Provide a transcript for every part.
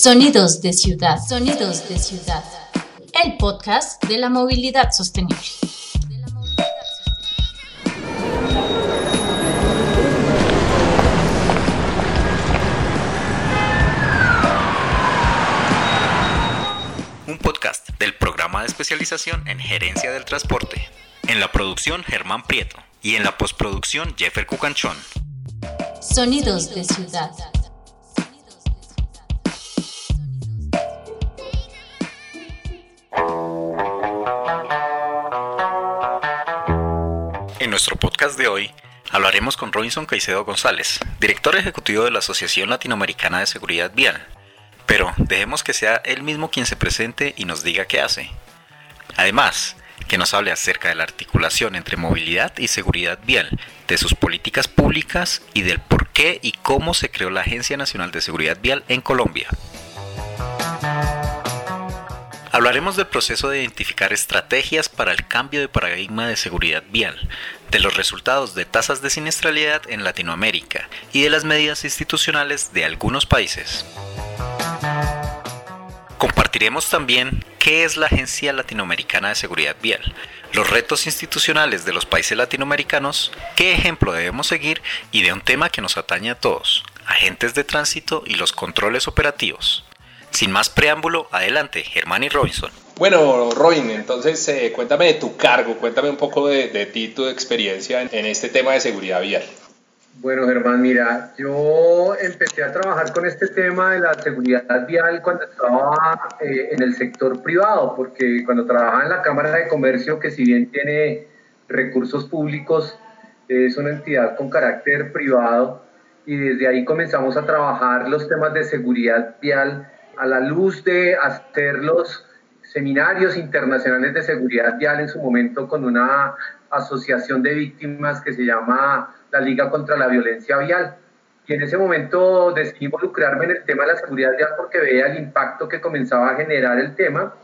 Sonidos de Ciudad, Sonidos de Ciudad, el podcast de la movilidad sostenible. Un podcast del programa de especialización en gerencia del transporte. En la producción Germán Prieto y en la postproducción Jeffer Cucanchón. Sonidos de Ciudad. Nuestro podcast de hoy hablaremos con Robinson Caicedo González, director ejecutivo de la Asociación Latinoamericana de Seguridad Vial. Pero dejemos que sea él mismo quien se presente y nos diga qué hace. Además, que nos hable acerca de la articulación entre movilidad y seguridad vial, de sus políticas públicas y del por qué y cómo se creó la Agencia Nacional de Seguridad Vial en Colombia. Hablaremos del proceso de identificar estrategias para el cambio de paradigma de seguridad vial, de los resultados de tasas de siniestralidad en Latinoamérica y de las medidas institucionales de algunos países. Compartiremos también qué es la Agencia Latinoamericana de Seguridad Vial, los retos institucionales de los países latinoamericanos, qué ejemplo debemos seguir y de un tema que nos atañe a todos, agentes de tránsito y los controles operativos. Sin más preámbulo, adelante, Germán y Robinson. Bueno, Robin, entonces eh, cuéntame de tu cargo, cuéntame un poco de, ti, tu experiencia en, este tema de seguridad vial. Bueno, Germán, mira, yo empecé a trabajar con este tema de la seguridad vial cuando estaba eh, en el sector privado, porque cuando trabajaba en la Cámara de Comercio, que si bien tiene recursos públicos, es una entidad con carácter privado, y desde ahí comenzamos a trabajar los temas de seguridad vial a la luz de hacer los seminarios internacionales de seguridad vial en su momento con una asociación de víctimas que se llama la Liga contra la Violencia Vial. Y en ese momento decidí involucrarme en el tema de la seguridad vial porque veía el impacto que comenzaba a generar el tema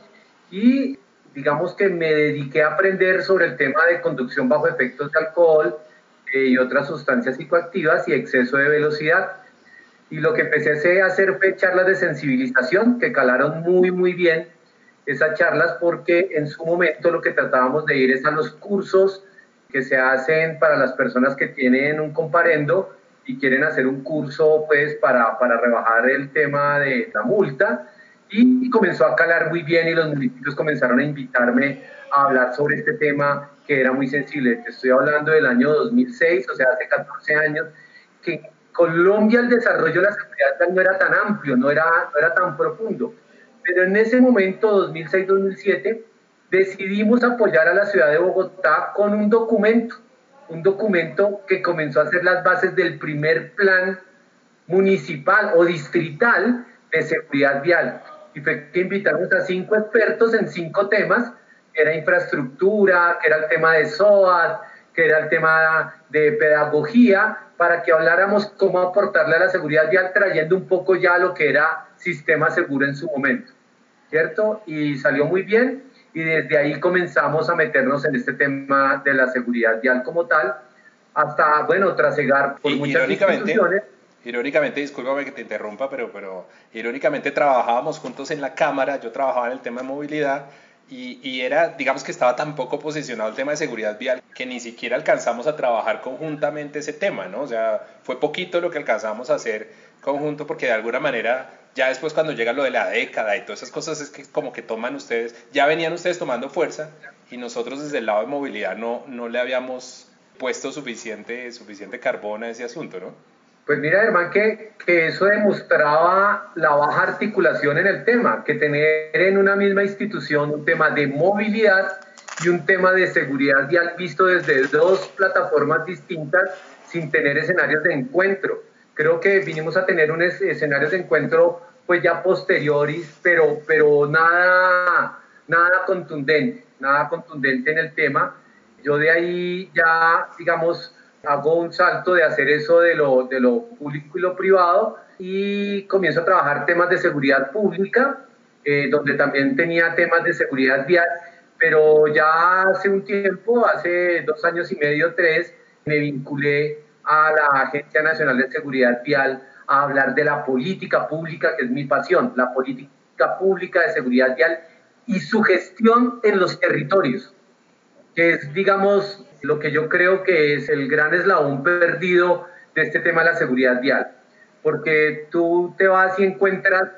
y digamos que me dediqué a aprender sobre el tema de conducción bajo efectos de alcohol eh, y otras sustancias psicoactivas y exceso de velocidad. Y lo que empecé a hacer fue charlas de sensibilización que calaron muy, muy bien esas charlas porque en su momento lo que tratábamos de ir es a los cursos que se hacen para las personas que tienen un comparendo y quieren hacer un curso pues para, para rebajar el tema de la multa y, y, comenzó a calar muy bien y los municipios comenzaron a invitarme a hablar sobre este tema que era muy sensible. Te estoy hablando del año 2006, o sea, hace 14 años, que en Colombia el desarrollo de la seguridad no era tan amplio, no era, no era tan profundo. Pero en ese momento, 2006-2007, decidimos apoyar a la ciudad de Bogotá con un documento, un documento que comenzó a ser las bases del primer plan municipal o distrital de seguridad vial. Y fue que invitamos a cinco expertos en cinco temas, que era infraestructura, que era el tema de SOAT, que era el tema de pedagogía, para que habláramos cómo aportarle a la seguridad vial, trayendo un poco ya lo que era sistema seguro en su momento, ¿cierto? Y salió muy bien y desde ahí comenzamos a meternos en este tema de la seguridad vial como tal, hasta, bueno, trasegar por y, muchas irónicamente, instituciones. Irónicamente, discúlpame que te interrumpa, pero, pero irónicamente trabajábamos juntos en la Cámara, yo trabajaba en el tema de movilidad y, y, era, digamos que estaba tan poco posicionado el tema de seguridad vial que ni siquiera alcanzamos a trabajar conjuntamente ese tema, ¿no? O sea, fue poquito lo que alcanzamos a hacer conjunto porque de alguna manera ya después cuando llega lo de la década y todas esas cosas es que como que toman ustedes, ya venían ustedes tomando fuerza y nosotros desde el lado de movilidad no, no le habíamos puesto suficiente, suficiente carbón a ese asunto, ¿no? Pues mira, hermano, que, que eso demostraba la baja articulación en el tema, que tener en una misma institución un tema de movilidad y un tema de seguridad vial visto desde dos plataformas distintas sin tener escenarios de encuentro creo que vinimos a tener un escenario de encuentro pues ya posteriores, pero, pero nada, nada contundente, nada contundente en el tema. Yo de ahí ya, digamos, hago un salto de hacer eso de lo, de lo público y lo privado y comienzo a trabajar temas de seguridad pública, eh, donde también tenía temas de seguridad vial, pero ya hace un tiempo, hace dos años y medio, tres, me vinculé a la Agencia Nacional de Seguridad Vial a hablar de la política pública, que es mi pasión, la política pública de seguridad vial y su gestión en los territorios, que es, digamos, lo que yo creo que es el gran eslabón perdido de este tema de la seguridad vial. Porque tú te vas y encuentras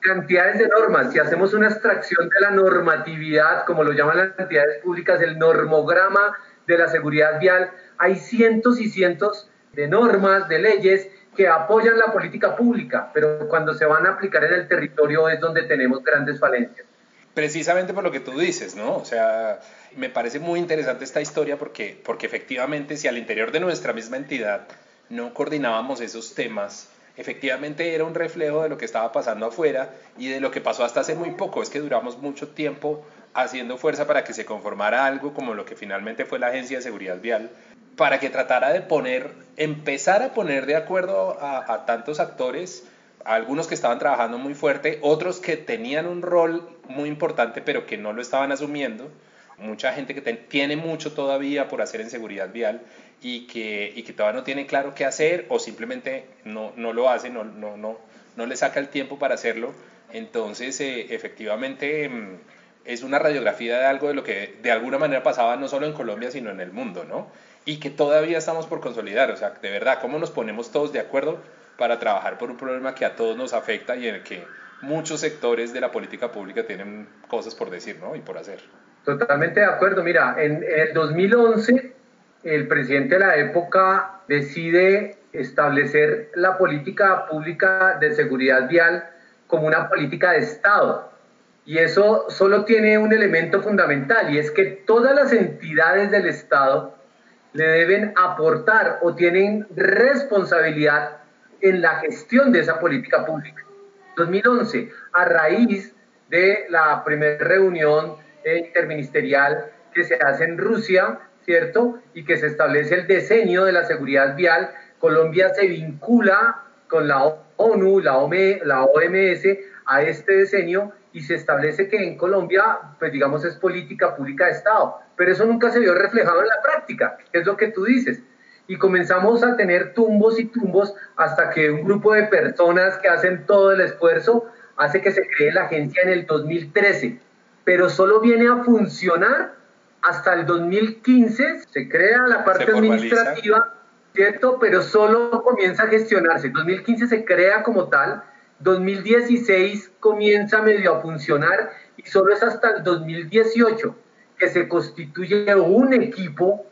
cantidades de normas. Si hacemos una extracción de la normatividad, como lo llaman las entidades públicas, el normograma de la seguridad vial, hay cientos y cientos de normas, de leyes que apoyan la política pública, pero cuando se van a aplicar en el territorio es donde tenemos grandes falencias. Precisamente por lo que tú dices, ¿no? O sea, me parece muy interesante esta historia porque, porque efectivamente si al interior de nuestra misma entidad no coordinábamos esos temas, efectivamente era un reflejo de lo que estaba pasando afuera y de lo que pasó hasta hace muy poco. Es que duramos mucho tiempo haciendo fuerza para que se conformara algo como lo que finalmente fue la Agencia de Seguridad Vial, para que tratara de poner, empezar a poner de acuerdo a, tantos actores, algunos que estaban trabajando muy fuerte, otros que tenían un rol muy importante pero que no lo estaban asumiendo, mucha gente que tiene mucho todavía por hacer en seguridad vial y que, y que todavía no tiene claro qué hacer o simplemente no, no lo hace, no, no, no, no le saca el tiempo para hacerlo. Entonces, eh, efectivamente, mm, es una radiografía de algo de lo que de alguna manera pasaba no solo en Colombia, sino en el mundo, ¿no? Y que todavía estamos por consolidar. O sea, de verdad, ¿cómo nos ponemos todos de acuerdo para trabajar por un problema que a todos nos afecta y en el que muchos sectores de la política pública tienen cosas por decir, ¿no? Y por hacer. Totalmente de acuerdo. Mira, en, el 2011 el presidente de la época decide establecer la política pública de seguridad vial como una política de Estado. Y eso solo tiene un elemento fundamental y es que todas las entidades del Estado le deben aportar o tienen responsabilidad en la gestión de esa política pública. 2011, a raíz de la primera reunión interministerial que se hace en Rusia, ¿cierto? Y que se establece el diseño de la seguridad vial. Colombia se vincula con la ONU, la, OMS, a este diseño y se establece que en Colombia, pues digamos, es política pública de Estado. Pero eso nunca se vio reflejado en la práctica, es lo que tú dices. Y comenzamos a tener tumbos y tumbos hasta que un grupo de personas que hacen todo el esfuerzo hace que se cree la agencia en el 2013 pero solo viene a funcionar hasta el 2015, se crea la parte administrativa, ¿cierto? Pero solo comienza a gestionarse. 2015 se crea como tal, 2016 comienza medio a funcionar y solo es hasta el 2018 que se constituye un equipo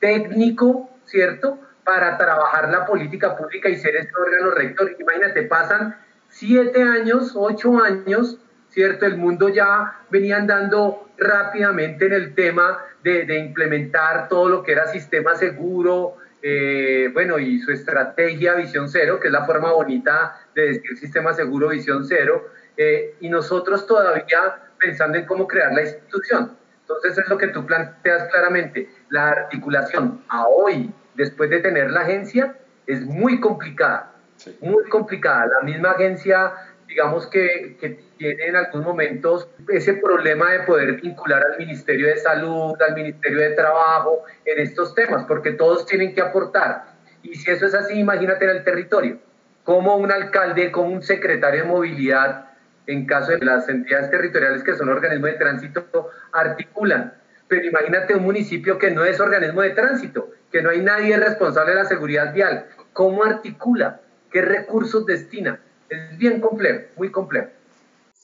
técnico, ¿cierto? Para trabajar la política pública y ser este órgano rector. Imagínate, pasan siete años, ocho años ¿cierto? El mundo ya venía andando rápidamente en el tema de, implementar todo lo que era sistema seguro, eh, bueno, y su estrategia Visión Cero, que es la forma bonita de decir sistema seguro Visión Cero, eh, y nosotros todavía pensando en cómo crear la institución. Entonces es lo que tú planteas claramente, la articulación a hoy, después de tener la agencia, es muy complicada, muy complicada. La misma agencia digamos que, que, tiene en algunos momentos ese problema de poder vincular al Ministerio de Salud, al Ministerio de Trabajo en estos temas, porque todos tienen que aportar. Y si eso es así, imagínate en el territorio, como un alcalde, como un secretario de movilidad, en caso de las entidades territoriales que son organismos de tránsito, articulan. Pero imagínate un municipio que no es organismo de tránsito, que no hay nadie responsable de la seguridad vial. ¿Cómo articula? ¿Qué recursos destina? es bien complejo, muy complejo.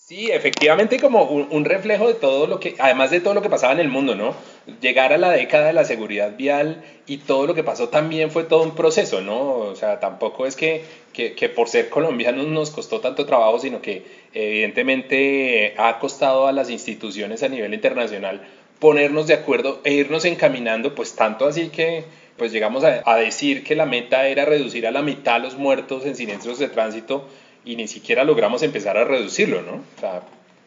Sí, efectivamente como un, reflejo de todo lo que, además de todo lo que pasaba en el mundo, ¿no? Llegar a la década de la seguridad vial y todo lo que pasó también fue todo un proceso, ¿no? O sea, tampoco es que, que, que por ser colombianos nos costó tanto trabajo, sino que evidentemente ha costado a las instituciones a nivel internacional ponernos de acuerdo e irnos encaminando, pues tanto así que pues llegamos a, a decir que la meta era reducir a la mitad los muertos en siniestros de tránsito y ni siquiera logramos empezar a reducirlo, ¿no? O sea,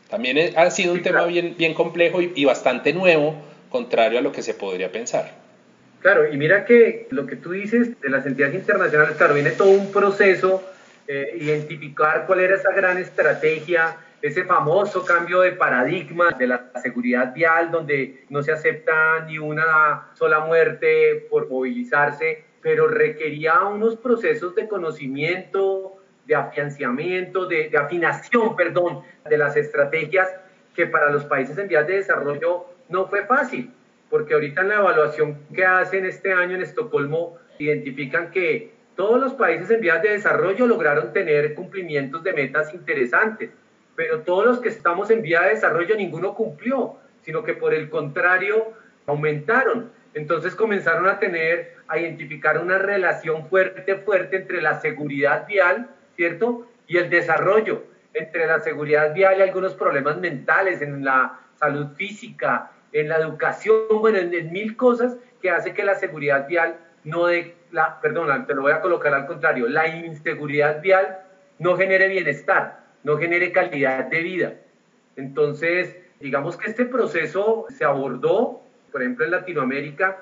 también ha sido un tema bien, bien complejo y, bastante nuevo, contrario a lo que se podría pensar. Claro, y mira que lo que tú dices de las entidades internacionales, claro, viene todo un proceso, eh, identificar cuál era esa gran estrategia, ese famoso cambio de paradigma de la seguridad vial, donde no se acepta ni una sola muerte por movilizarse, pero requería unos procesos de conocimiento, de afianciamiento, de, de afinación, perdón, de las estrategias que para los países en vías de desarrollo no fue fácil, porque ahorita en la evaluación que hacen este año en Estocolmo identifican que todos los países en vías de desarrollo lograron tener cumplimientos de metas interesantes, pero todos los que estamos en vía de desarrollo ninguno cumplió, sino que por el contrario aumentaron. Entonces comenzaron a tener, a identificar una relación fuerte, fuerte entre la seguridad vial, ¿cierto? Y el desarrollo, entre la seguridad vial y algunos problemas mentales en la salud física, en la educación, bueno, en, mil cosas que hace que la seguridad vial no de la, perdón, te lo voy a colocar al contrario, la inseguridad vial no genere bienestar, no genere calidad de vida. Entonces, digamos que este proceso se abordó, por ejemplo, en Latinoamérica,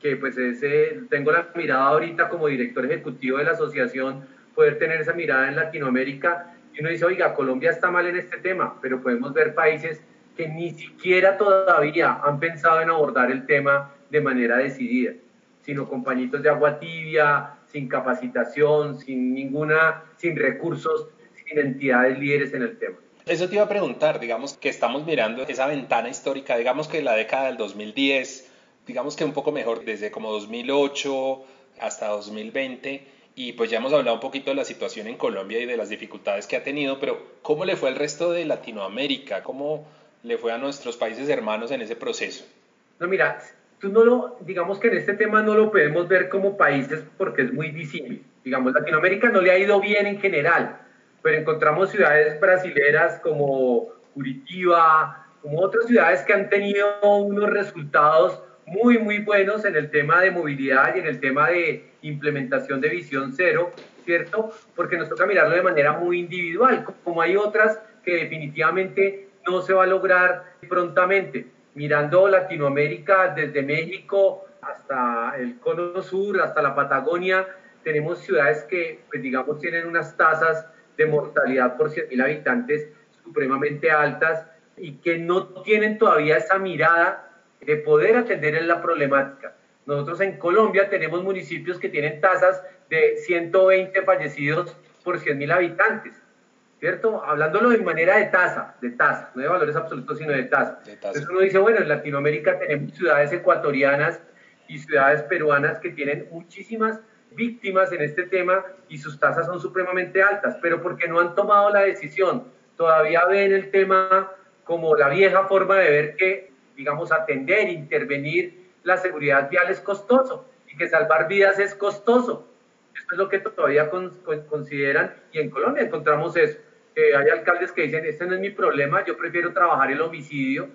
que pues ese, tengo la mirada ahorita como director ejecutivo de la asociación, poder tener esa mirada en Latinoamérica, y uno dice, oiga, Colombia está mal en este tema, pero podemos ver países que ni siquiera todavía han pensado en abordar el tema de manera decidida, sino con pañitos de agua tibia, sin capacitación, sin ninguna, sin recursos, sin entidades líderes en el tema. Eso te iba a preguntar, digamos que estamos mirando esa ventana histórica, digamos que la década del 2010, digamos que un poco mejor desde como 2008 hasta 2020, y pues ya hemos hablado un poquito de la situación en Colombia y de las dificultades que ha tenido, pero ¿cómo le fue al resto de Latinoamérica? ¿Cómo le fue a nuestros países hermanos en ese proceso? No, mira, tú no lo, digamos que en este tema no lo podemos ver como países porque es muy disímil. Digamos, Latinoamérica no le ha ido bien en general, pero encontramos ciudades brasileras como Curitiba, como otras ciudades que han tenido unos resultados muy, muy buenos en el tema de movilidad y en el tema de implementación de visión cero, ¿cierto? Porque nos toca mirarlo de manera muy individual, como hay otras que definitivamente no se va a lograr prontamente. Mirando Latinoamérica, desde México hasta el Cono Sur, hasta la Patagonia, tenemos ciudades que, pues digamos, tienen unas tasas de mortalidad por 100.000 habitantes supremamente altas y que no tienen todavía esa mirada de poder atender en la problemática. Nosotros en Colombia tenemos municipios que tienen tasas de 120 fallecidos por 100.000 habitantes, ¿cierto? Hablándolo de manera de tasa, de tasa, no de valores absolutos, sino de tasa. Entonces uno dice, bueno, en Latinoamérica tenemos ciudades ecuatorianas y ciudades peruanas que tienen muchísimas víctimas en este tema y sus tasas son supremamente altas, pero porque no han tomado la decisión, todavía ven el tema como la vieja forma de ver que digamos, atender, intervenir la seguridad vial es costoso y que salvar vidas es costoso. Esto es lo que todavía consideran y en Colombia encontramos eso. hay alcaldes que dicen, este no es mi problema, yo prefiero trabajar el homicidio.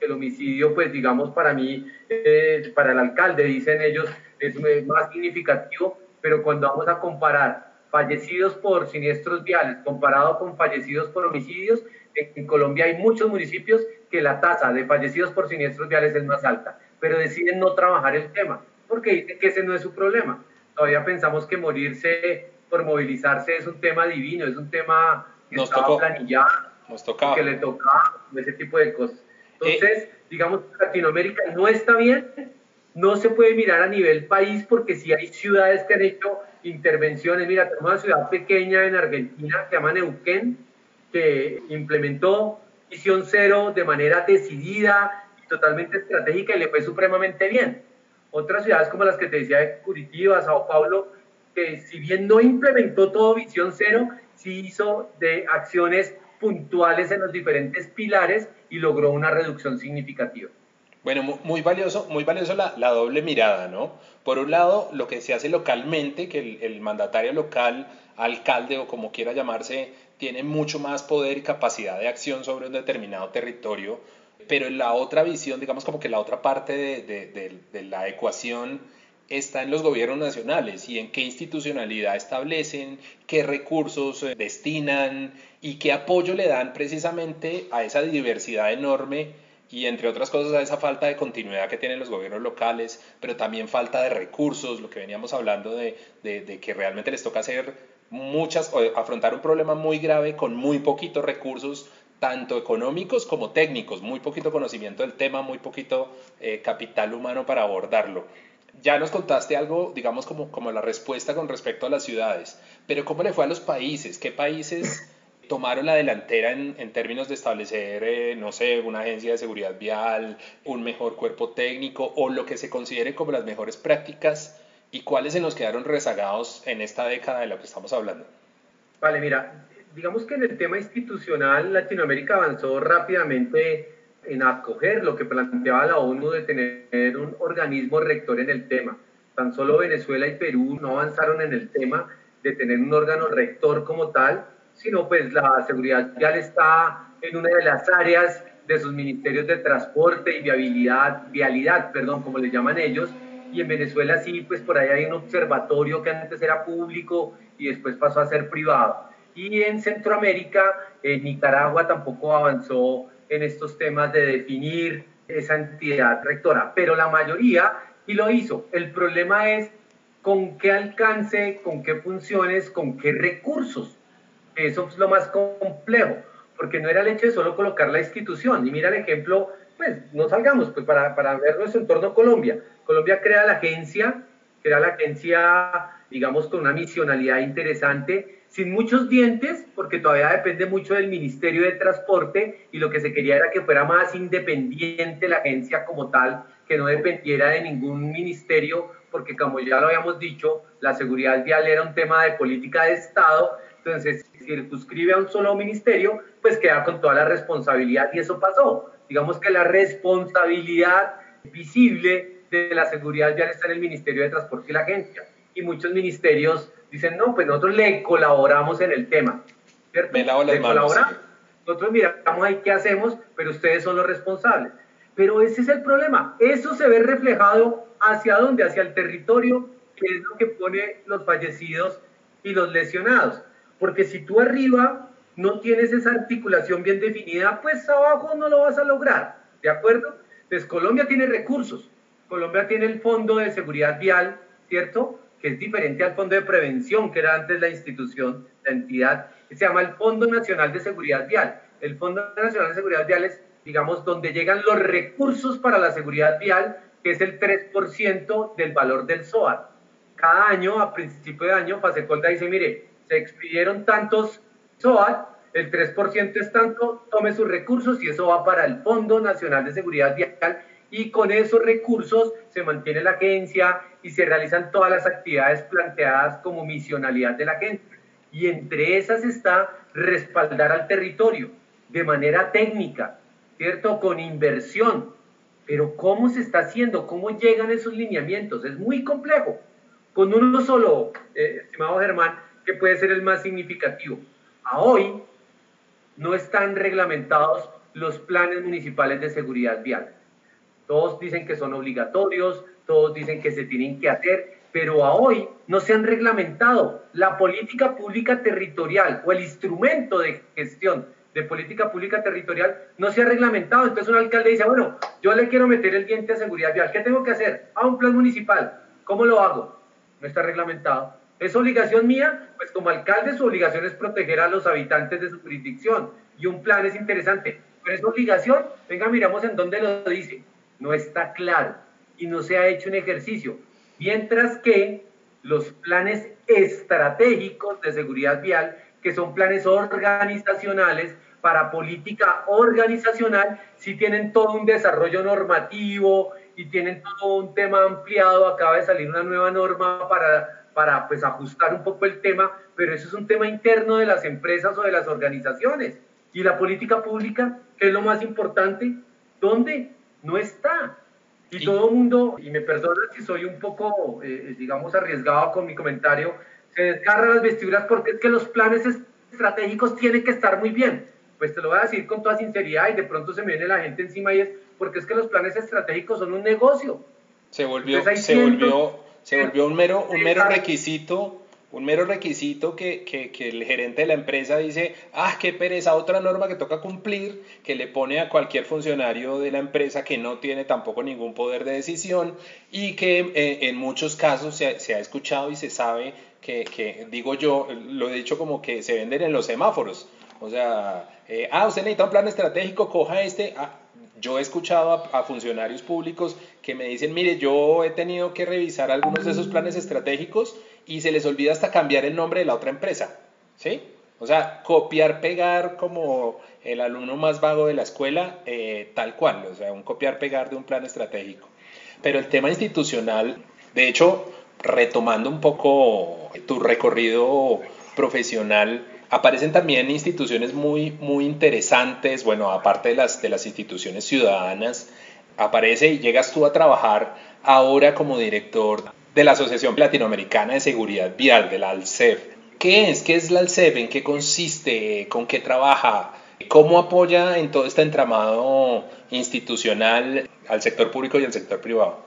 El homicidio, pues digamos, para mí, eh, para el alcalde, dicen ellos, es más significativo, pero cuando vamos a comparar fallecidos por siniestros viales comparado con fallecidos por homicidios, en Colombia hay muchos municipios que la tasa de fallecidos por siniestros viales es más alta, pero deciden no trabajar el tema, porque dicen que ese no es su problema. Todavía pensamos que morirse por movilizarse es un tema divino, es un tema que nos estaba planillado, nos tocaba. que le tocaba, ese tipo de cosas. Entonces, eh, digamos, Latinoamérica no está bien, no se puede mirar a nivel país porque si hay ciudades que han hecho intervenciones, mira, tenemos una ciudad pequeña en Argentina que se llama Neuquén, que implementó visión cero de manera decidida totalmente estratégica y le fue supremamente bien. Otras ciudades como las que te decía de Curitiba, Sao Paulo, que si bien no implementó todo visión cero, sí hizo de acciones puntuales en los diferentes pilares y logró una reducción significativa. Bueno, muy valioso, muy valioso la, doble mirada, ¿no? Por un lado, lo que se hace localmente, que el mandatario local, alcalde o como quiera llamarse, tiene mucho más poder y capacidad de acción sobre un determinado territorio, pero en la otra visión, digamos como que la otra parte de, la ecuación está en los gobiernos nacionales y en qué institucionalidad establecen, qué recursos eh, destinan y qué apoyo le dan precisamente a esa diversidad enorme y entre otras cosas a esa falta de continuidad que tienen los gobiernos locales, pero también falta de recursos, lo que veníamos hablando de, de que realmente les toca hacer muchas, afrontar un problema muy grave con muy poquitos recursos, tanto económicos como técnicos, muy poquito conocimiento del tema, muy poquito eh, capital humano para abordarlo. Ya nos contaste algo, digamos, como, como la respuesta con respecto a las ciudades, pero ¿cómo le fue a los países? ¿Qué países tomaron la delantera en, en términos de establecer, eh, no sé, una agencia de seguridad vial, un mejor cuerpo técnico o lo que se considere como las mejores prácticas y cuáles se nos quedaron rezagados en esta década de la que estamos hablando? Vale, mira, digamos que en el tema institucional Latinoamérica avanzó rápidamente en acoger lo que planteaba la ONU de tener un organismo rector en el tema. Tan solo Venezuela y Perú no avanzaron en el tema de tener un órgano rector como tal, sino pues la seguridad vial está en una de las áreas de sus ministerios de transporte y viabilidad, vialidad, perdón, como le llaman ellos, y en Venezuela sí, pues por ahí hay un observatorio que antes era público y después pasó a ser privado. Y en Centroamérica, en Nicaragua tampoco avanzó en estos temas de definir esa entidad rectora, pero la mayoría y lo hizo. El problema es con qué alcance, con qué funciones, con qué recursos. Eso es lo más complejo, porque no era el hecho de solo colocar la institución. Y mira el ejemplo, pues no salgamos, pues para, para ver nuestro entorno Colombia. Colombia crea la agencia, crea la agencia, digamos, con una misionalidad interesante, sin muchos dientes, porque todavía depende mucho del Ministerio de Transporte y lo que se quería era que fuera más independiente la agencia como tal, que no dependiera de ningún ministerio, porque como ya lo habíamos dicho, la seguridad vial era un tema de política de Estado, entonces si circunscribe a un solo ministerio, pues queda con toda la responsabilidad y eso pasó. Digamos que la responsabilidad visible de la seguridad vial está en el Ministerio de Transporte y la agencia. Y muchos ministerios dicen, no, pues nosotros le colaboramos en el tema. ¿cierto? Me lavo las le manos. Nosotros miramos ahí qué hacemos, pero ustedes son los responsables. Pero ese es el problema. Eso se ve reflejado hacia dónde, hacia el territorio, que es lo que pone los fallecidos y los lesionados. Porque si tú arriba no tienes esa articulación bien definida, pues abajo no lo vas a lograr. ¿De acuerdo? Entonces Colombia tiene recursos. Colombia tiene el Fondo de Seguridad Vial, ¿cierto? Que es diferente al Fondo de Prevención, que era antes la institución, la entidad, que se llama el Fondo Nacional de Seguridad Vial. El Fondo Nacional de Seguridad Vial es digamos, donde llegan los recursos para la seguridad vial, que es el 3% del valor del SOAT. Cada año, a principio de año, Fasecolda dice, mire, se expidieron tantos SOAT, el 3% es tanto, tome sus recursos y eso va para el Fondo Nacional de Seguridad Vial y con esos recursos se mantiene la agencia y se realizan todas las actividades planteadas como misionalidad de la agencia. Y entre esas está respaldar al territorio de manera técnica, ¿cierto? Con inversión. Pero ¿cómo se está haciendo? ¿Cómo llegan esos lineamientos? Es muy complejo. Con uno solo, eh, estimado Germán, que puede ser el más significativo. A hoy no están reglamentados los planes municipales de seguridad vial. Todos dicen que son obligatorios, todos dicen que se tienen que hacer, pero a hoy no se han reglamentado la política pública territorial o el instrumento de gestión de política pública territorial no se ha reglamentado. Entonces un alcalde dice, bueno, yo le quiero meter el diente a seguridad vial. ¿Qué tengo que hacer? A un plan municipal. ¿Cómo lo hago? No está reglamentado. ¿Es obligación mía? Pues como alcalde su obligación es proteger a los habitantes de su jurisdicción. Y un plan es interesante. Pero es obligación. Venga, miramos en dónde lo dice. No está claro. Y no se ha hecho un ejercicio. Mientras que los planes estratégicos de seguridad vial que son planes organizacionales para política organizacional, si tienen todo un desarrollo normativo y tienen todo un tema ampliado, acaba de salir una nueva norma para, para pues, ajustar un poco el tema, pero eso es un tema interno de las empresas o de las organizaciones. Y la política pública, que es lo más importante, ¿dónde? No está. Y todo el mundo, y me perdona si soy un poco, eh, digamos, arriesgado con mi comentario, se desgarra las vestiduras porque es que los planes estratégicos tienen que estar muy bien. Pues te lo voy a decir con toda sinceridad y de pronto se me viene la gente encima y es porque es que los planes estratégicos son un negocio. Se volvió, se volvió, se volvió un mero, un mero requisito un mero requisito que, que, que, el gerente de la empresa dice, ah, qué pereza, otra norma que toca cumplir, que le pone a cualquier funcionario de la empresa que no tiene tampoco ningún poder de decisión y que eh, en muchos casos se, se, ha escuchado y se sabe que, que, digo yo, lo he dicho como que se venden en los semáforos. O sea, eh, ah, usted necesita un plan estratégico, coja este. Ah, Yo he escuchado a, funcionarios públicos que me dicen, mire, yo he tenido que revisar algunos de esos planes estratégicos y se les olvida hasta cambiar el nombre de la otra empresa, ¿sí? O sea, copiar, pegar como el alumno más vago de la escuela, eh, tal cual, o sea, un copiar, pegar de un plan estratégico. Pero el tema institucional, de hecho, retomando un poco tu recorrido profesional, aparecen también instituciones muy, muy interesantes, bueno, aparte de las, de las instituciones ciudadanas, aparece y llegas tú a trabajar ahora como director de la Asociación Latinoamericana de Seguridad Vial, de la ALCEF. ¿Qué es? ¿Qué es la ALCEF? ¿En qué consiste? ¿Con qué trabaja? ¿Cómo apoya en todo este entramado institucional al sector público y al sector privado?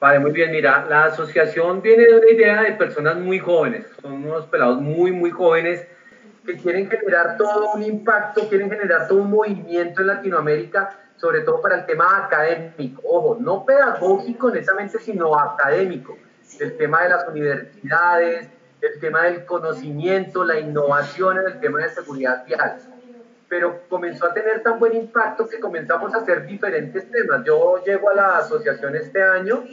Vale, muy bien. Mira, la asociación viene de una idea de personas muy jóvenes. Son unos pelados muy, muy jóvenes que quieren generar todo un impacto, quieren generar todo un movimiento en Latinoamérica, sobre todo para el tema académico. Ojo, no pedagógico netamente, sino académico. El tema de las universidades, el tema del conocimiento, la innovación en el tema de seguridad vial. Pero comenzó a tener tan buen impacto que comenzamos a hacer diferentes temas. Yo llego a la asociación este año,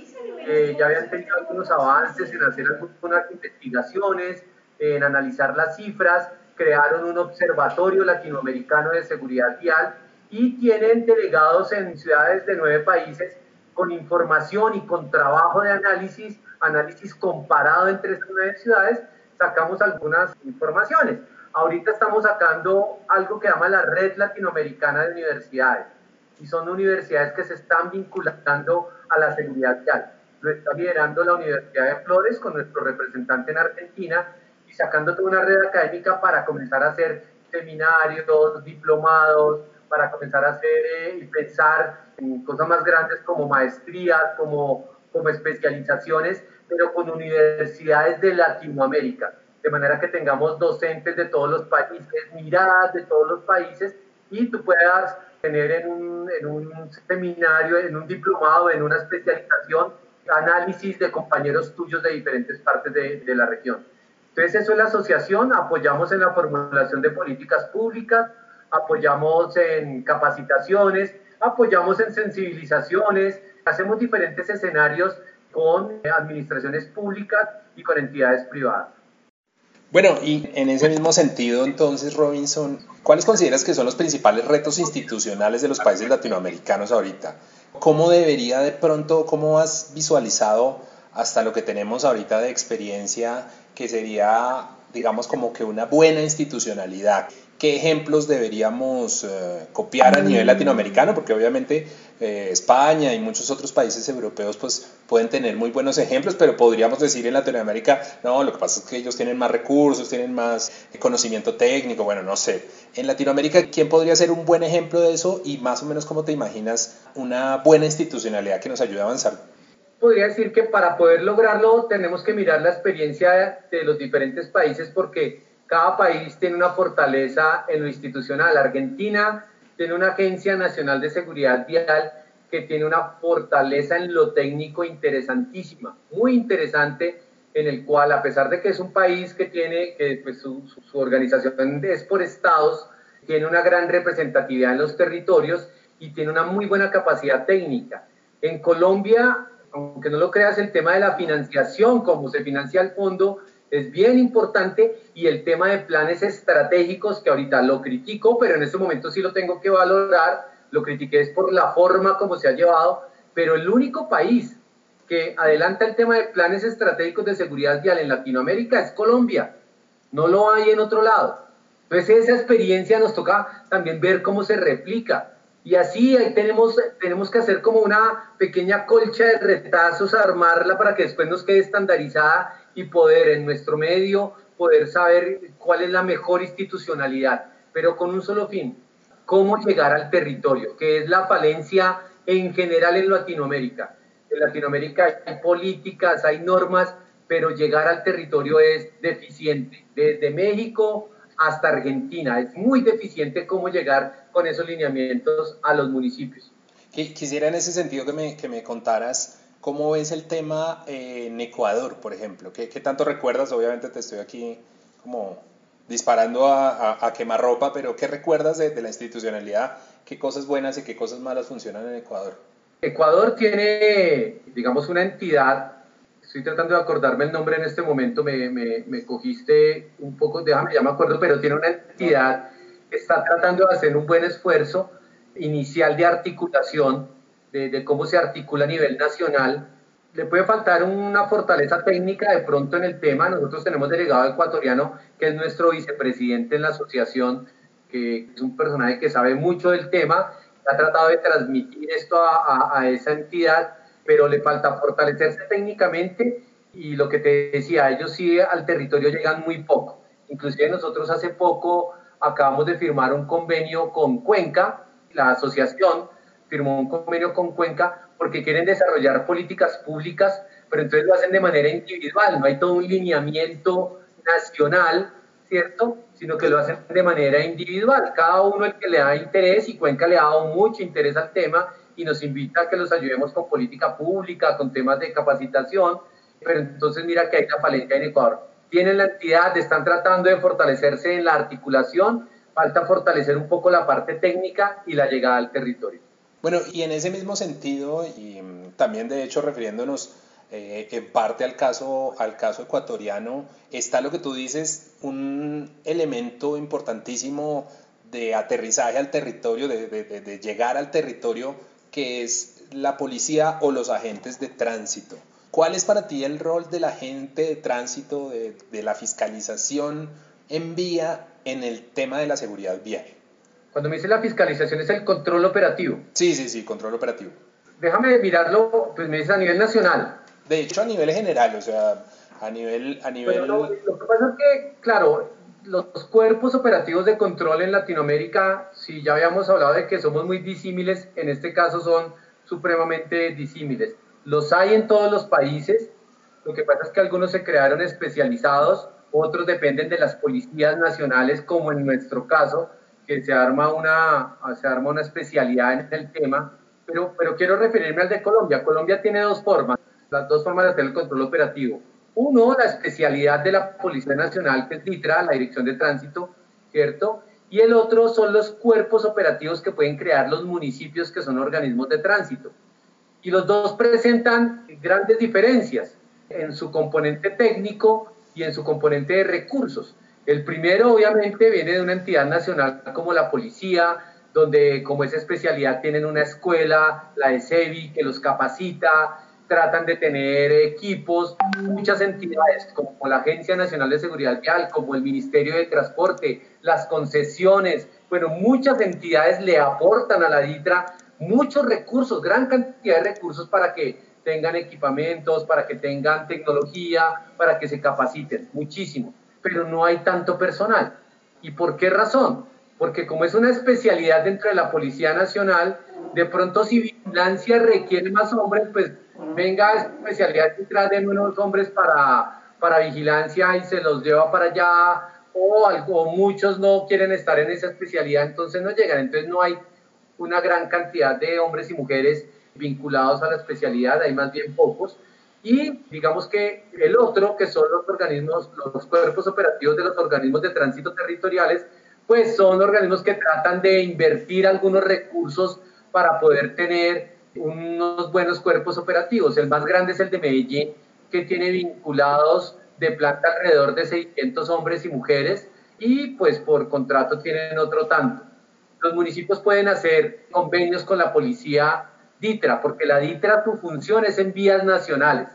eh, ya habían tenido algunos avances en hacer algunas investigaciones, en analizar las cifras, crearon un observatorio latinoamericano de seguridad vial y tienen delegados en ciudades de nueve países con información y con trabajo de análisis, análisis comparado entre estas nueve ciudades, sacamos algunas informaciones. Ahorita estamos sacando algo que llama la Red Latinoamericana de Universidades y son universidades que se están vinculando a la seguridad vial. Lo está liderando la Universidad de Flores con nuestro representante en Argentina sacando toda una red académica para comenzar a hacer seminarios, diplomados, para comenzar a hacer eh, y pensar en cosas más grandes como maestrías, como, como especializaciones, pero con universidades de Latinoamérica, de manera que tengamos docentes de todos los países, miradas de todos los países y tú puedas tener en un, en un seminario, en un diplomado, en una especialización, análisis de compañeros tuyos de diferentes partes de, de la región. Entonces, eso es la asociación, apoyamos en la formulación de políticas públicas, apoyamos en capacitaciones, apoyamos en sensibilizaciones, hacemos diferentes escenarios con administraciones públicas y con entidades privadas. Bueno, y en ese mismo sentido, entonces, Robinson, ¿cuáles consideras que son los principales retos institucionales de los países latinoamericanos ahorita? ¿Cómo debería de pronto, cómo has visualizado hasta lo que tenemos ahorita de experiencia que sería, digamos, como que una buena institucionalidad. ¿Qué ejemplos deberíamos eh, copiar a nivel latinoamericano? Porque obviamente eh, España y muchos otros países europeos pues pueden tener muy buenos ejemplos, pero podríamos decir en Latinoamérica, no, lo que pasa es que ellos tienen más recursos, tienen más conocimiento técnico, bueno, no sé. En Latinoamérica, ¿quién podría ser un buen ejemplo de eso y más o menos cómo te imaginas una buena institucionalidad que nos ayude a avanzar podría decir que para poder lograrlo tenemos que mirar la experiencia de los diferentes países porque cada país tiene una fortaleza en lo institucional. Argentina tiene una Agencia Nacional de Seguridad Vial que tiene una fortaleza en lo técnico interesantísima, muy interesante, en el cual a pesar de que es un país que tiene, que pues, su, su organización es por estados, tiene una gran representatividad en los territorios y tiene una muy buena capacidad técnica. En Colombia aunque no lo creas, el tema de la financiación, como se financia el fondo, es bien importante y el tema de planes estratégicos, que ahorita lo critico, pero en este momento sí lo tengo que valorar, lo critiqué es por la forma como se ha llevado, pero el único país que adelanta el tema de planes estratégicos de seguridad vial en Latinoamérica es Colombia, no lo hay en otro lado. Entonces esa experiencia nos toca también ver cómo se replica. Y así ahí tenemos, tenemos que hacer como una pequeña colcha de retazos, armarla para que después nos quede estandarizada y poder en nuestro medio poder saber cuál es la mejor institucionalidad, pero con un solo fin, cómo llegar al territorio, que es la falencia en general en Latinoamérica. En Latinoamérica hay políticas, hay normas, pero llegar al territorio es deficiente. Desde México hasta Argentina. Es muy deficiente cómo llegar con esos lineamientos a los municipios. Quisiera en ese sentido que me, que me contaras cómo ves el tema eh, en Ecuador, por ejemplo. ¿Qué, ¿Qué, tanto recuerdas? Obviamente te estoy aquí como disparando a, a, quemar ropa, pero ¿qué recuerdas de, de, la institucionalidad qué cosas buenas y qué cosas malas funcionan en Ecuador. Ecuador tiene, digamos, una entidad, estoy tratando de acordarme el nombre en este momento, me, me, me cogiste un poco, déjame, ya me acuerdo, pero tiene una entidad que está tratando de hacer un buen esfuerzo inicial de articulación, de, de cómo se articula a nivel nacional. Le puede faltar una fortaleza técnica de pronto en el tema. Nosotros tenemos delegado ecuatoriano, que es nuestro vicepresidente en la asociación, que es un personaje que sabe mucho del tema ha tratado de transmitir esto a, a, esa entidad, pero le falta fortalecerse técnicamente y lo que te decía, ellos sí al territorio llegan muy poco. Inclusive nosotros hace poco acabamos de firmar un convenio con Cuenca, la asociación firmó un convenio con Cuenca porque quieren desarrollar políticas públicas, pero entonces lo hacen de manera individual, no hay todo un lineamiento nacional, ¿cierto? sino que lo hacen de manera individual, cada uno el que le da interés y Cuenca le ha dado mucho interés al tema y nos invita a que los ayudemos con política pública, con temas de capacitación, pero entonces mira que hay una falencia en Ecuador. Tienen la entidad, están tratando de fortalecerse en la articulación, falta fortalecer un poco la parte técnica y la llegada al territorio. Bueno, y en ese mismo sentido, y mm, también de hecho refiriéndonos eh, en parte al caso, al caso ecuatoriano, está lo que tú dices, un elemento importantísimo de aterrizaje al territorio, de, de, de, llegar al territorio, que es la policía o los agentes de tránsito. ¿Cuál es para ti el rol del agente de tránsito, de, de la fiscalización en vía en el tema de la seguridad vial? Cuando me dice la fiscalización es el control operativo. Sí, sí, sí, control operativo. Déjame mirarlo, pues me dice a nivel nacional. De hecho, a nivel general, o sea, a nivel... A nivel... lo que pasa es que, claro, los cuerpos operativos de control en Latinoamérica, si ya habíamos hablado de que somos muy disímiles, en este caso son supremamente disímiles. Los hay en todos los países, lo que pasa es que algunos se crearon especializados, otros dependen de las policías nacionales, como en nuestro caso, que se arma una, se arma una especialidad en el tema, pero, pero quiero referirme al de Colombia. Colombia tiene dos formas las dos formas de hacer el control operativo. Uno, la especialidad de la Policía Nacional, que es DITRA, la Dirección de Tránsito, ¿cierto? Y el otro son los cuerpos operativos que pueden crear los municipios, que son organismos de tránsito. Y los dos presentan grandes diferencias en su componente técnico y en su componente de recursos. El primero, obviamente, viene de una entidad nacional como la policía, donde como esa especialidad tienen una escuela, la ESEBI, que los capacita, tratan de tener equipos, muchas entidades como la Agencia Nacional de Seguridad Vial, como el Ministerio de Transporte, las concesiones, bueno, muchas entidades le aportan a la DITRA muchos recursos, gran cantidad de recursos para que tengan equipamientos, para que tengan tecnología, para que se capaciten, muchísimo, pero no hay tanto personal. ¿Y por qué razón? Porque como es una especialidad dentro de la Policía Nacional, de pronto si vigilancia requiere más hombres, pues venga especialidad detrás de unos hombres para, para vigilancia y se los lleva para allá, o, algo, muchos no quieren estar en esa especialidad, entonces no llegan. Entonces no hay una gran cantidad de hombres y mujeres vinculados a la especialidad, hay más bien pocos. Y digamos que el otro, que son los organismos, los cuerpos operativos de los organismos de tránsito territoriales, pues son organismos que tratan de invertir algunos recursos para poder tener unos buenos cuerpos operativos. El más grande es el de Medellín, que tiene vinculados de planta alrededor de 600 hombres y mujeres y pues por contrato tienen otro tanto. Los municipios pueden hacer convenios con la policía DITRA, porque la DITRA tu función es en vías nacionales.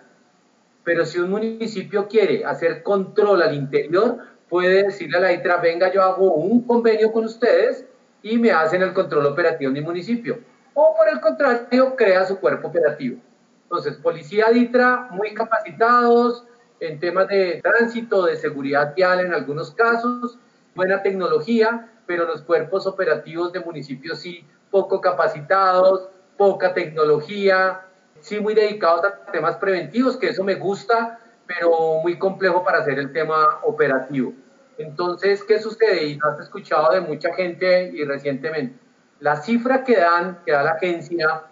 Pero si un municipio quiere hacer control al interior, puede decirle a la DITRA, venga, yo hago un convenio con ustedes y me hacen el control operativo en mi municipio o por el contrario crea su cuerpo operativo. Entonces, policía DITRA muy capacitados en temas de tránsito, de seguridad vial en algunos casos, buena tecnología, pero los cuerpos operativos de municipios sí poco capacitados, poca tecnología, sí muy dedicados a temas preventivos, que eso me gusta, pero muy complejo para hacer el tema operativo. Entonces, ¿qué sucede? Y lo has escuchado de mucha gente y recientemente la cifra que dan, que da la agencia,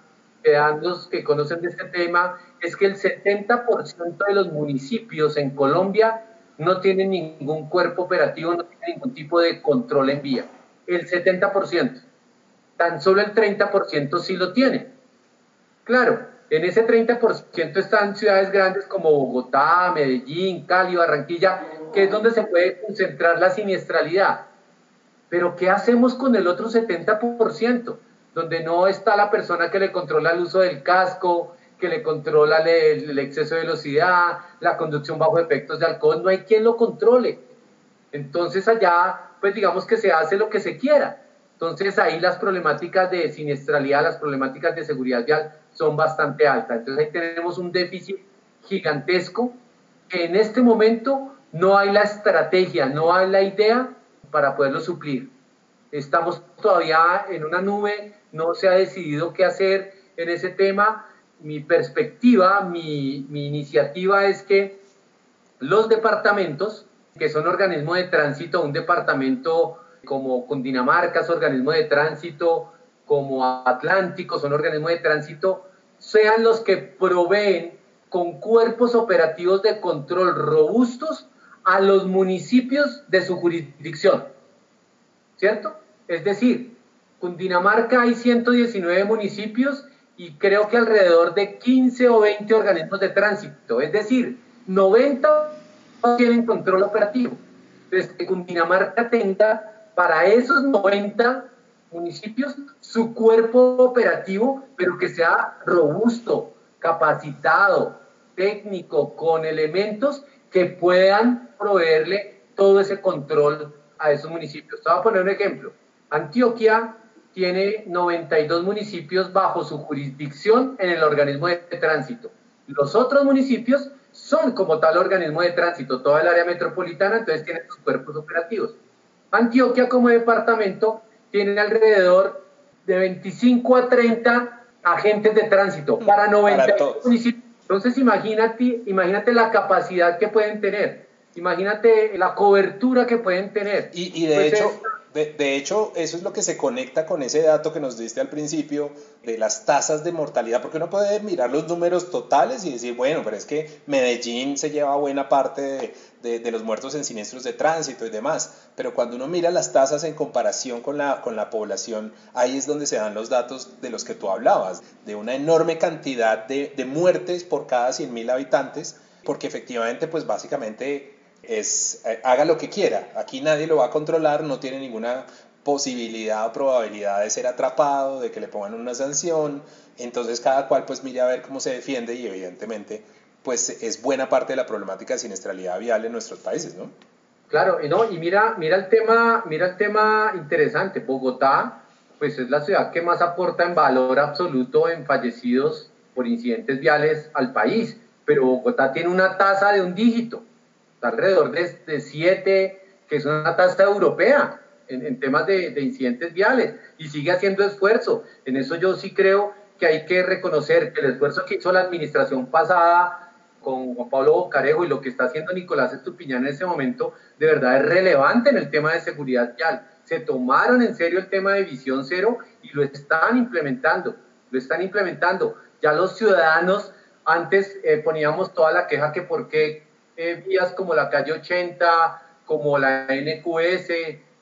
que dan los que conocen de este tema, es que el 70% de los municipios en Colombia no tienen ningún cuerpo operativo, no tienen ningún tipo de control en vía. El 70%. Tan solo el 30% sí lo tiene. Claro, en ese 30% están ciudades grandes como Bogotá, Medellín, Cali, Barranquilla, que es donde se puede concentrar la siniestralidad. Pero ¿qué hacemos con el otro 70%? Donde no está la persona que le controla el uso del casco, que le controla el, exceso de velocidad, la conducción bajo efectos de alcohol, no hay quien lo controle. Entonces allá, pues digamos que se hace lo que se quiera. Entonces ahí las problemáticas de siniestralidad, las problemáticas de seguridad vial son bastante altas. Entonces ahí tenemos un déficit gigantesco que en este momento no hay la estrategia, no hay la idea para poderlo suplir. Estamos todavía en una nube, no se ha decidido qué hacer en ese tema. Mi perspectiva, mi, mi iniciativa es que los departamentos, que son organismos de tránsito, un departamento como Cundinamarca es organismo de tránsito, como Atlántico son organismos de tránsito, sean los que proveen con cuerpos operativos de control robustos a los municipios de su jurisdicción. ¿Cierto? Es decir, Cundinamarca hay 119 municipios y creo que alrededor de 15 o 20 organismos de tránsito. Es decir, 90 tienen control operativo. Entonces, que Cundinamarca tenga para esos 90 municipios su cuerpo operativo, pero que sea robusto, capacitado, técnico, con elementos que puedan proveerle todo ese control a esos municipios. Te voy a poner un ejemplo. Antioquia tiene 92 municipios bajo su jurisdicción en el organismo de tránsito. Los otros municipios son como tal organismo de tránsito, toda el área metropolitana, entonces tienen sus cuerpos operativos. Antioquia como departamento tiene alrededor de 25 a 30 agentes de tránsito para 90 municipios. Entonces imagínate, imagínate la capacidad que pueden tener, imagínate la cobertura que pueden tener. Y, de pues hecho... De, hecho, eso es lo que se conecta con ese dato que nos diste al principio de las tasas de mortalidad, porque uno puede mirar los números totales y decir, bueno, pero es que Medellín se lleva buena parte de, los muertos en siniestros de tránsito y demás, pero cuando uno mira las tasas en comparación con la, población, ahí es donde se dan los datos de los que tú hablabas, de una enorme cantidad de, de muertes por cada 100.000 habitantes, porque efectivamente, pues básicamente es eh, haga lo que quiera. Aquí nadie lo va a controlar, no tiene ninguna posibilidad o probabilidad de ser atrapado, de que le pongan una sanción. Entonces cada cual pues mire a ver cómo se defiende y evidentemente pues es buena parte de la problemática de siniestralidad vial en nuestros países, ¿no? Claro, y no, y mira, mira el tema, mira el tema interesante. Bogotá, pues es la ciudad que más aporta en valor absoluto en fallecidos por incidentes viales al país, pero Bogotá tiene una tasa de un dígito alrededor de 7, que es una tasa europea en, temas de, de, incidentes viales, y sigue haciendo esfuerzo. En eso yo sí creo que hay que reconocer que el esfuerzo que hizo la administración pasada con Juan Pablo Bocarejo y lo que está haciendo Nicolás Estupiñán en ese momento, de verdad es relevante en el tema de seguridad vial. Se tomaron en serio el tema de visión cero y lo están implementando, lo están implementando. Ya los ciudadanos, antes eh, poníamos toda la queja que por qué eh, vías como la calle 80, como la NQS,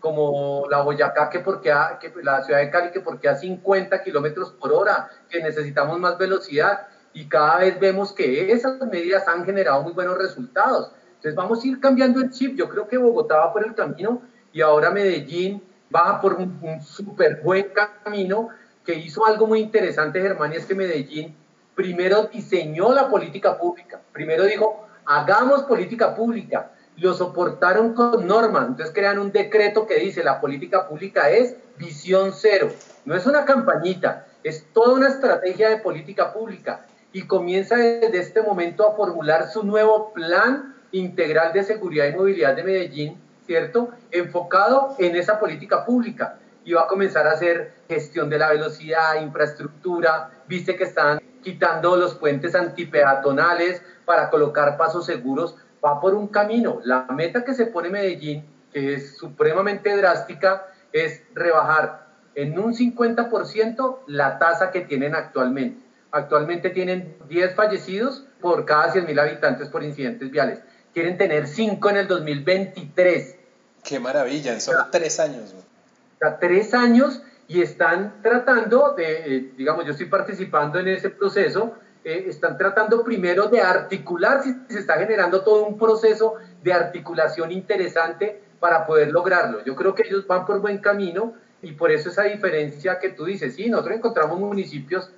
como la Boyacá, que porque que la ciudad de Cali, que porque a 50 kilómetros por hora, que necesitamos más velocidad. Y cada vez vemos que esas medidas han generado muy buenos resultados. Entonces vamos a ir cambiando el chip. Yo creo que Bogotá va por el camino y ahora Medellín va por un, un súper buen camino que hizo algo muy interesante, Germán, y es que Medellín primero diseñó la política pública. Primero dijo, hagamos política pública. Lo soportaron con normas, entonces crean un decreto que dice la política pública es visión cero. No es una campañita, es toda una estrategia de política pública y comienza desde este momento a formular su nuevo plan integral de seguridad y movilidad de Medellín, ¿cierto? Enfocado en esa política pública y va a comenzar a hacer gestión de la velocidad, infraestructura, viste que están quitando los puentes antipeatonales, para colocar pasos seguros, va por un camino. La meta que se pone Medellín, que es supremamente drástica, es rebajar en un 50% la tasa que tienen actualmente. Actualmente tienen 10 fallecidos por cada 100.000 habitantes por incidentes viales. Quieren tener 5 en el 2023. Qué maravilla, en solo 3 años. O sea, 3 años y están tratando de, eh, digamos, yo estoy participando en ese proceso, eh, están tratando primero de articular, si se está generando todo un proceso de articulación interesante para poder lograrlo. Yo creo que ellos van por buen camino y por eso esa diferencia que tú dices, sí, nosotros encontramos municipios,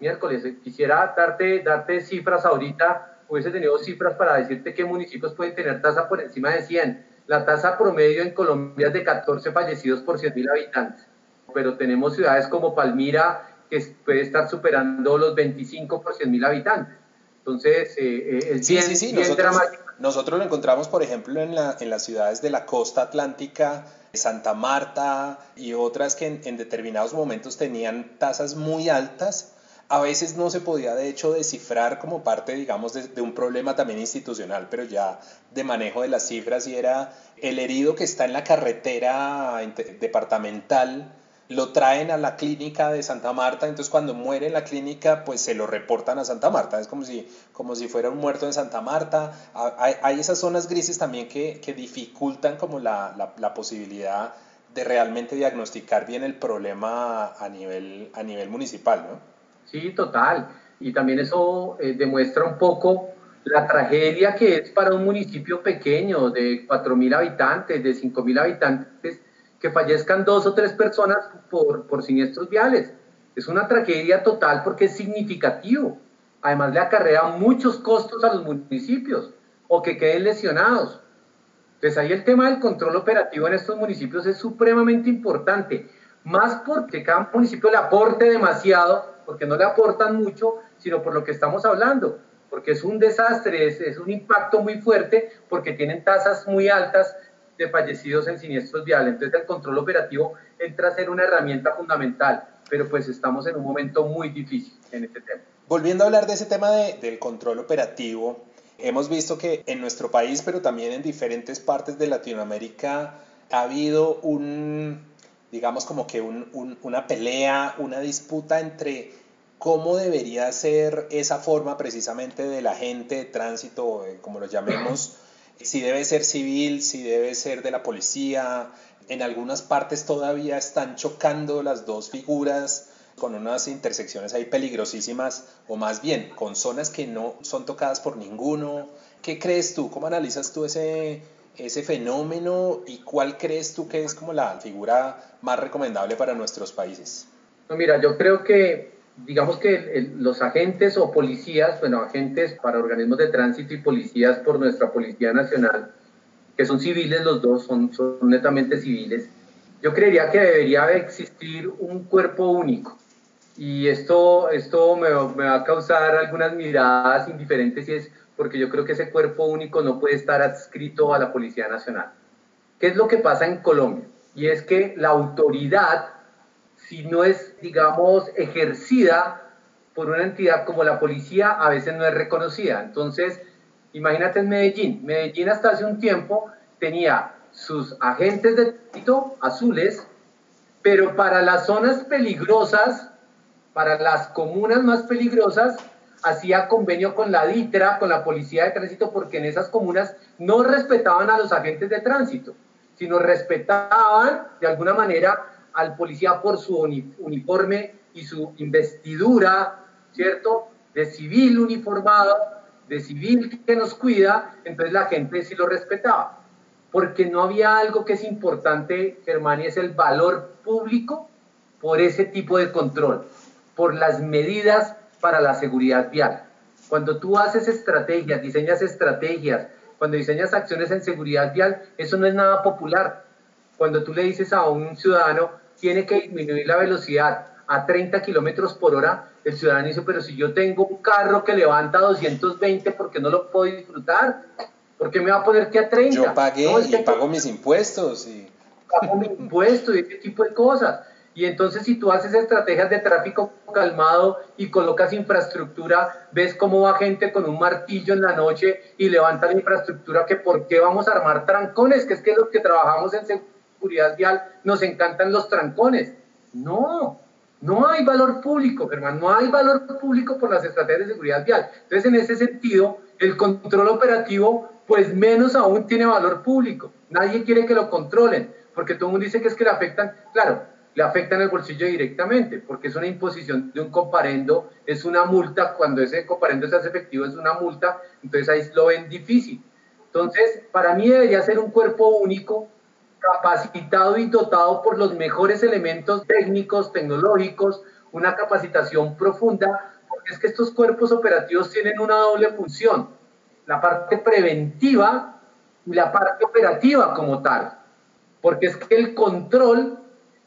miércoles, eh, quisiera darte, darte cifras ahorita, hubiese tenido cifras para decirte qué municipios pueden tener tasa por encima de 100. La tasa promedio en Colombia es de 14 fallecidos por 100.000 habitantes, pero tenemos ciudades como Palmira que puede estar superando los 25 por 100.000 habitantes. Entonces, eh, eh, es bien, sí, sí, nosotros, Nosotros lo encontramos, por ejemplo, en, la, en las ciudades de la costa atlántica, Santa Marta y otras que en, determinados momentos tenían tasas muy altas. A veces no se podía, de hecho, descifrar como parte, digamos, de, de, un problema también institucional, pero ya de manejo de las cifras y era el herido que está en la carretera departamental lo traen a la clínica de Santa Marta, entonces cuando muere en la clínica, pues se lo reportan a Santa Marta, es como si, como si fuera un muerto en Santa Marta. Hay, hay esas zonas grises también que, que dificultan como la, la, la, posibilidad de realmente diagnosticar bien el problema a nivel, a nivel municipal, ¿no? Sí, total. Y también eso eh, demuestra un poco la tragedia que es para un municipio pequeño de 4.000 habitantes, de 5.000 habitantes, que fallezcan dos o tres personas por, por siniestros viales. Es una tragedia total porque es significativo. Además le acarrea muchos costos a los municipios o que queden lesionados. Entonces ahí el tema del control operativo en estos municipios es supremamente importante, más porque cada municipio le aporte demasiado, porque no le aportan mucho, sino por lo que estamos hablando, porque es un desastre, es, es un impacto muy fuerte, porque tienen tasas muy altas de fallecidos en siniestros viales. Entonces el control operativo entra a ser una herramienta fundamental, pero pues estamos en un momento muy difícil en este tema. Volviendo a hablar de ese tema de, del control operativo, hemos visto que en nuestro país, pero también en diferentes partes de Latinoamérica, ha habido un, digamos como que un, un, una pelea, una disputa entre cómo debería ser esa forma precisamente del agente de tránsito, eh, como lo llamemos, si debe ser civil, si debe ser de la policía. En algunas partes todavía están chocando las dos figuras con unas intersecciones ahí peligrosísimas, o más bien con zonas que no son tocadas por ninguno. ¿Qué crees tú? ¿Cómo analizas tú ese, ese fenómeno y cuál crees tú que es como la figura más recomendable para nuestros países? Mira, yo creo que digamos que los agentes o policías, bueno, agentes para organismos de tránsito y policías por nuestra Policía Nacional, que son civiles los dos, son, son netamente civiles, yo creería que debería existir un cuerpo único. Y esto, esto me, me va a causar algunas miradas indiferentes y es porque yo creo que ese cuerpo único no puede estar adscrito a la Policía Nacional. ¿Qué es lo que pasa en Colombia? Y es que la autoridad si no es, digamos, ejercida por una entidad como la policía, a veces no es reconocida. Entonces, imagínate en Medellín. Medellín hasta hace un tiempo tenía sus agentes de tránsito azules, pero para las zonas peligrosas, para las comunas más peligrosas, hacía convenio con la DITRA, con la Policía de Tránsito, porque en esas comunas no respetaban a los agentes de tránsito, sino respetaban de alguna manera al policía por su uniforme y su investidura, ¿cierto? De civil uniformado, de civil que nos cuida, entonces la gente sí lo respetaba. Porque no había algo que es importante, Germán, y es el valor público por ese tipo de control, por las medidas para la seguridad vial. Cuando tú haces estrategias, diseñas estrategias, cuando diseñas acciones en seguridad vial, eso no es nada popular. Cuando tú le dices a un ciudadano, tiene que disminuir la velocidad a 30 kilómetros por hora, el ciudadano dice, pero si yo tengo un carro que levanta 220, ¿por qué no lo puedo disfrutar? ¿Por qué me va a poner que a 30? Yo pagué y pago mis impuestos. Y... Pago mis impuestos y ese tipo de cosas. Y entonces si tú haces estrategias de tráfico calmado y colocas infraestructura, ves cómo va gente con un martillo en la noche y levanta la infraestructura, que por qué vamos a armar trancones, que es que los que trabajamos en seguridad vial, nos encantan los trancones. No, no hay valor público, hermano, no hay valor público por las estrategias de seguridad vial. Entonces, en ese sentido, el control operativo, pues menos aún tiene valor público. Nadie quiere que lo controlen, porque todo el mundo dice que es que le afectan. Claro, le afectan el bolsillo directamente, porque es una imposición de un comparendo, es una multa, cuando ese comparendo se hace efectivo es una multa, entonces ahí lo ven difícil. Entonces, para mí debería ser un cuerpo único, capacitado y dotado por los mejores elementos técnicos, tecnológicos, una capacitación profunda, porque es que estos cuerpos operativos tienen una doble función, la parte preventiva y la parte operativa como tal, porque es que el control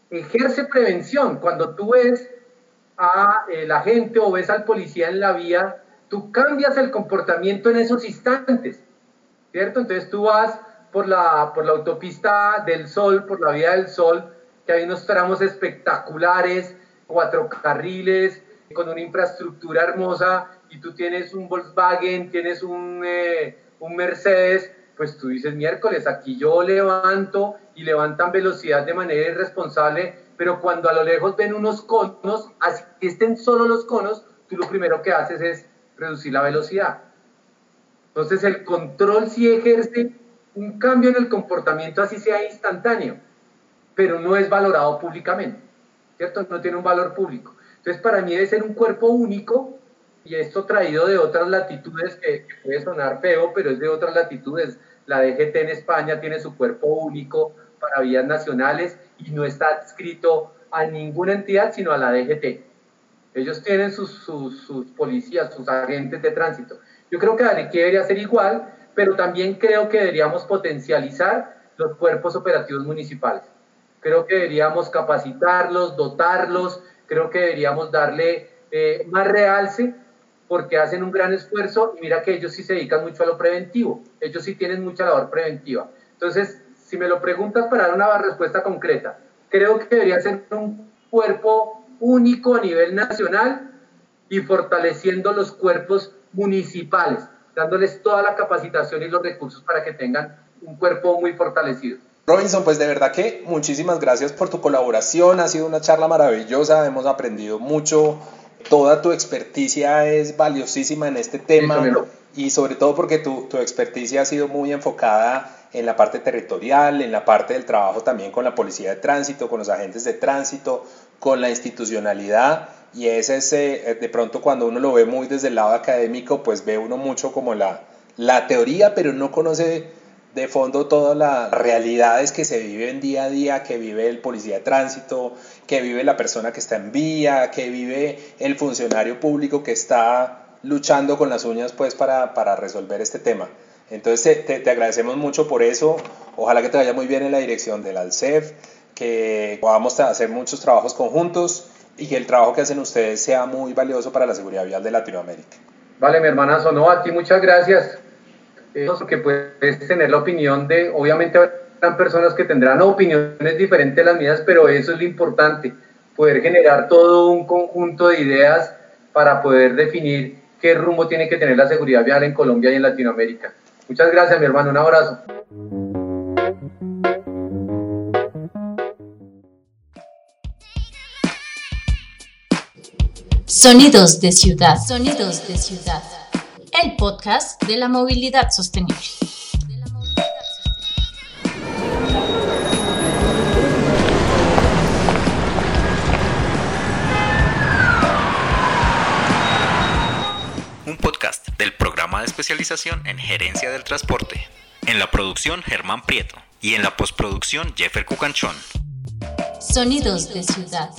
ejerce prevención. Cuando tú ves a eh, la gente o ves al policía en la vía, tú cambias el comportamiento en esos instantes, ¿cierto? Entonces tú vas por la, por la autopista del Sol, por la vía del Sol, que hay unos tramos espectaculares, cuatro carriles, con una infraestructura hermosa, y tú tienes un Volkswagen, tienes un, eh, un Mercedes, pues tú dices miércoles, aquí yo levanto y levantan velocidad de manera irresponsable, pero cuando a lo lejos ven unos conos, así estén solo los conos, tú lo primero que haces es reducir la velocidad. Entonces el control sí ejerce un cambio en el comportamiento, así sea instantáneo, pero no es valorado públicamente, ¿cierto? No tiene un valor público. Entonces para mí debe ser un cuerpo único y esto traído de otras latitudes que, puede sonar feo, pero es de otras latitudes. La DGT en España tiene su cuerpo único para vías nacionales y no está adscrito a ninguna entidad, sino a la DGT. Ellos tienen sus, policías, sus agentes de tránsito. Yo creo que aquí debería ser igual, pero también creo que deberíamos potencializar los cuerpos operativos municipales. Creo que deberíamos capacitarlos, dotarlos, creo que deberíamos darle eh, más realce porque hacen un gran esfuerzo y mira que ellos sí se dedican mucho a lo preventivo, ellos sí tienen mucha labor preventiva. Entonces, si me lo preguntas para dar una respuesta concreta, creo que debería ser un cuerpo único a nivel nacional y fortaleciendo los cuerpos municipales, dándoles toda la capacitación y los recursos para que tengan un cuerpo muy fortalecido. Robinson, pues de verdad que muchísimas gracias por tu colaboración, ha sido una charla maravillosa, hemos aprendido mucho toda tu experticia es valiosísima en este tema y sobre todo porque tu, tu experticia ha sido muy enfocada en la parte territorial, en la parte del trabajo también con la policía de tránsito, con los agentes de tránsito, con la institucionalidad y ese es eh, de pronto cuando uno lo ve muy desde el lado académico, pues ve uno mucho como la, la teoría, pero no conoce de fondo todas las realidades que se viven día a día, que vive el policía de tránsito, que vive la persona que está en vía, que vive el funcionario público que está luchando con las uñas pues para, para resolver este tema. Entonces te, te, agradecemos mucho por eso, ojalá que te vaya muy bien en la dirección del ALCEF, que podamos hacer muchos trabajos conjuntos y que el trabajo que hacen ustedes sea muy valioso para la seguridad vial de Latinoamérica. Vale, mi hermana Sonó, a ti muchas gracias que puedes tener la opinión de, obviamente habrán personas que tendrán opiniones diferentes a las mías, pero eso es lo importante, poder generar todo un conjunto de ideas para poder definir qué rumbo tiene que tener la seguridad vial en Colombia y en Latinoamérica. Muchas gracias, mi hermano, un abrazo. Sonidos de ciudad, sonidos de ciudad el podcast de la movilidad sostenible. Un podcast del programa de especialización en gerencia del transporte. En la producción Germán Prieto y en la postproducción Jeffer Cucanchón. Sonidos de ciudad.